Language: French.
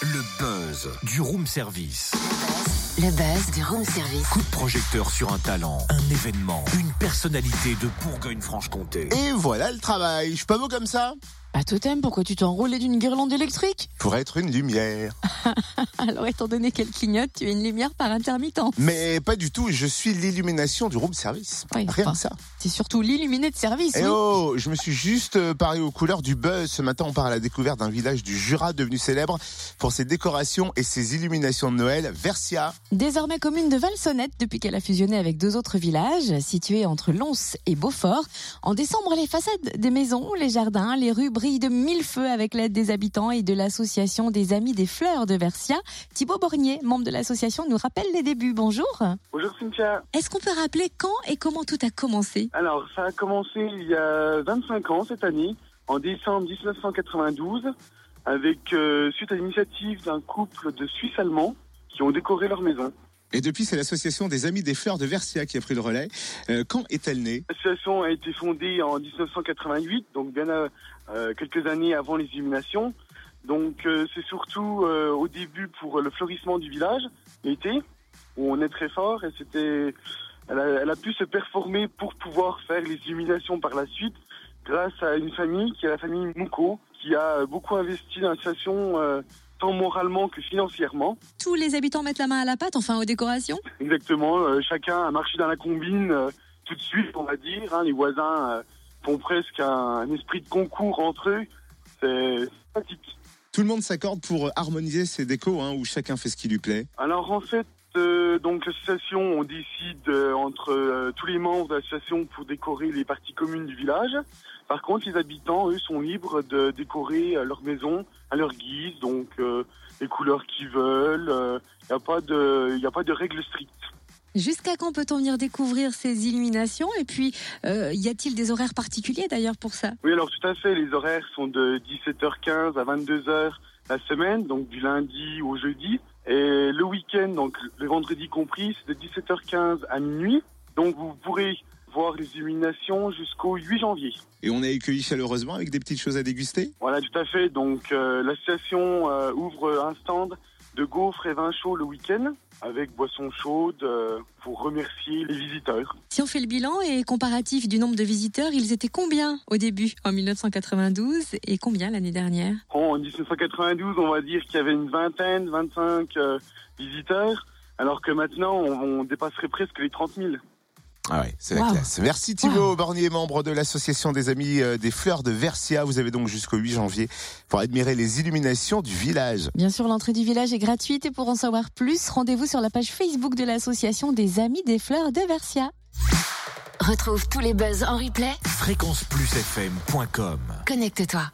Le buzz du room service. Le buzz du room service. Coup de projecteur sur un talent, un événement, une personnalité de Bourgogne-Franche-Comté. Et voilà le travail. Je suis pas beau comme ça? À totem, pourquoi tu t'es enroulé d'une guirlande électrique Pour être une lumière. Alors, étant donné qu'elle clignote, tu es une lumière par intermittent. Mais pas du tout. Je suis l'illumination du room service. Oui, Rien enfin, que ça. C'est surtout l'illuminé de service. Eh oui. oh, je me suis juste euh, paré aux couleurs du buzz. Ce matin, on part à la découverte d'un village du Jura devenu célèbre pour ses décorations et ses illuminations de Noël, Versia. Désormais commune de Valsonnette depuis qu'elle a fusionné avec deux autres villages situés entre Lons et Beaufort. En décembre, les façades des maisons, les jardins, les rues de mille feux avec l'aide des habitants et de l'association des Amis des Fleurs de Versia. Thibaut Bornier, membre de l'association, nous rappelle les débuts. Bonjour. Bonjour Cynthia. Est-ce qu'on peut rappeler quand et comment tout a commencé? Alors, ça a commencé il y a 25 ans cette année, en décembre 1992, avec euh, suite à l'initiative d'un couple de Suisses allemands qui ont décoré leur maison. Et depuis, c'est l'association des Amis des Fleurs de Versia qui a pris le relais. Euh, quand est-elle née? L'association a été fondée en 1988, donc bien euh, euh, quelques années avant les illuminations. Donc c'est surtout au début pour le fleurissement du village, l'été, où on est très fort et c'était, elle a, elle a pu se performer pour pouvoir faire les illuminations par la suite grâce à une famille qui est la famille Mouko, qui a beaucoup investi dans l'association euh, tant moralement que financièrement. Tous les habitants mettent la main à la pâte, enfin aux décorations Exactement, euh, chacun a marché dans la combine euh, tout de suite, on va dire. hein. les voisins euh, font presque un, un esprit de concours entre eux. C'est sympathique. Tout le monde s'accorde pour harmoniser ces décos, hein, où chacun fait ce qui lui plaît. Alors en fait, euh, donc l'association, on décide euh, entre euh, tous les membres de l'association pour décorer les parties communes du village. Par contre, les habitants, eux, sont libres de décorer euh, leur maison à leur guise, donc les couleurs qu'ils veulent. Il n'y a pas de, y a pas de règles strictes. Jusqu'à quand peut-on venir découvrir ces illuminations? Et puis, y a-t-il des horaires particuliers d'ailleurs pour ça? Oui, alors tout à fait. Les horaires sont de 17h15 à 22h la semaine, donc du lundi au jeudi. Et le week-end, donc le vendredi compris, c'est de 17h15 à minuit. Donc vous pourrez voir les illuminations jusqu'au 8 janvier. Et on est accueillis chaleureusement avec des petites choses à déguster? Voilà, tout à fait. Donc euh, l'association euh, ouvre un stand de gaufres et vin chaud le week-end avec boissons chaudes euh, pour remercier les visiteurs. Si on fait le bilan et comparatif du nombre de visiteurs, ils étaient combien au début en 1992 et combien l'année dernière? En 1992, on va dire qu'il y avait une vingtaine, 25 euh, visiteurs, alors que maintenant, on, on dépasserait presque les 30 000. Ah ouais, c'est la Wow. classe. Merci Thibaut Bornier, membre de l'association des Amis euh, des Fleurs de Versia. Vous avez donc jusqu'au 8 janvier pour admirer les illuminations du village. Bien sûr, l'entrée du village est gratuite et pour en savoir plus, rendez-vous sur la page Facebook de l'association des Amis des Fleurs de Versia. Retrouve tous les buzz en replay. Fréquenceplusfm.com Connecte-toi.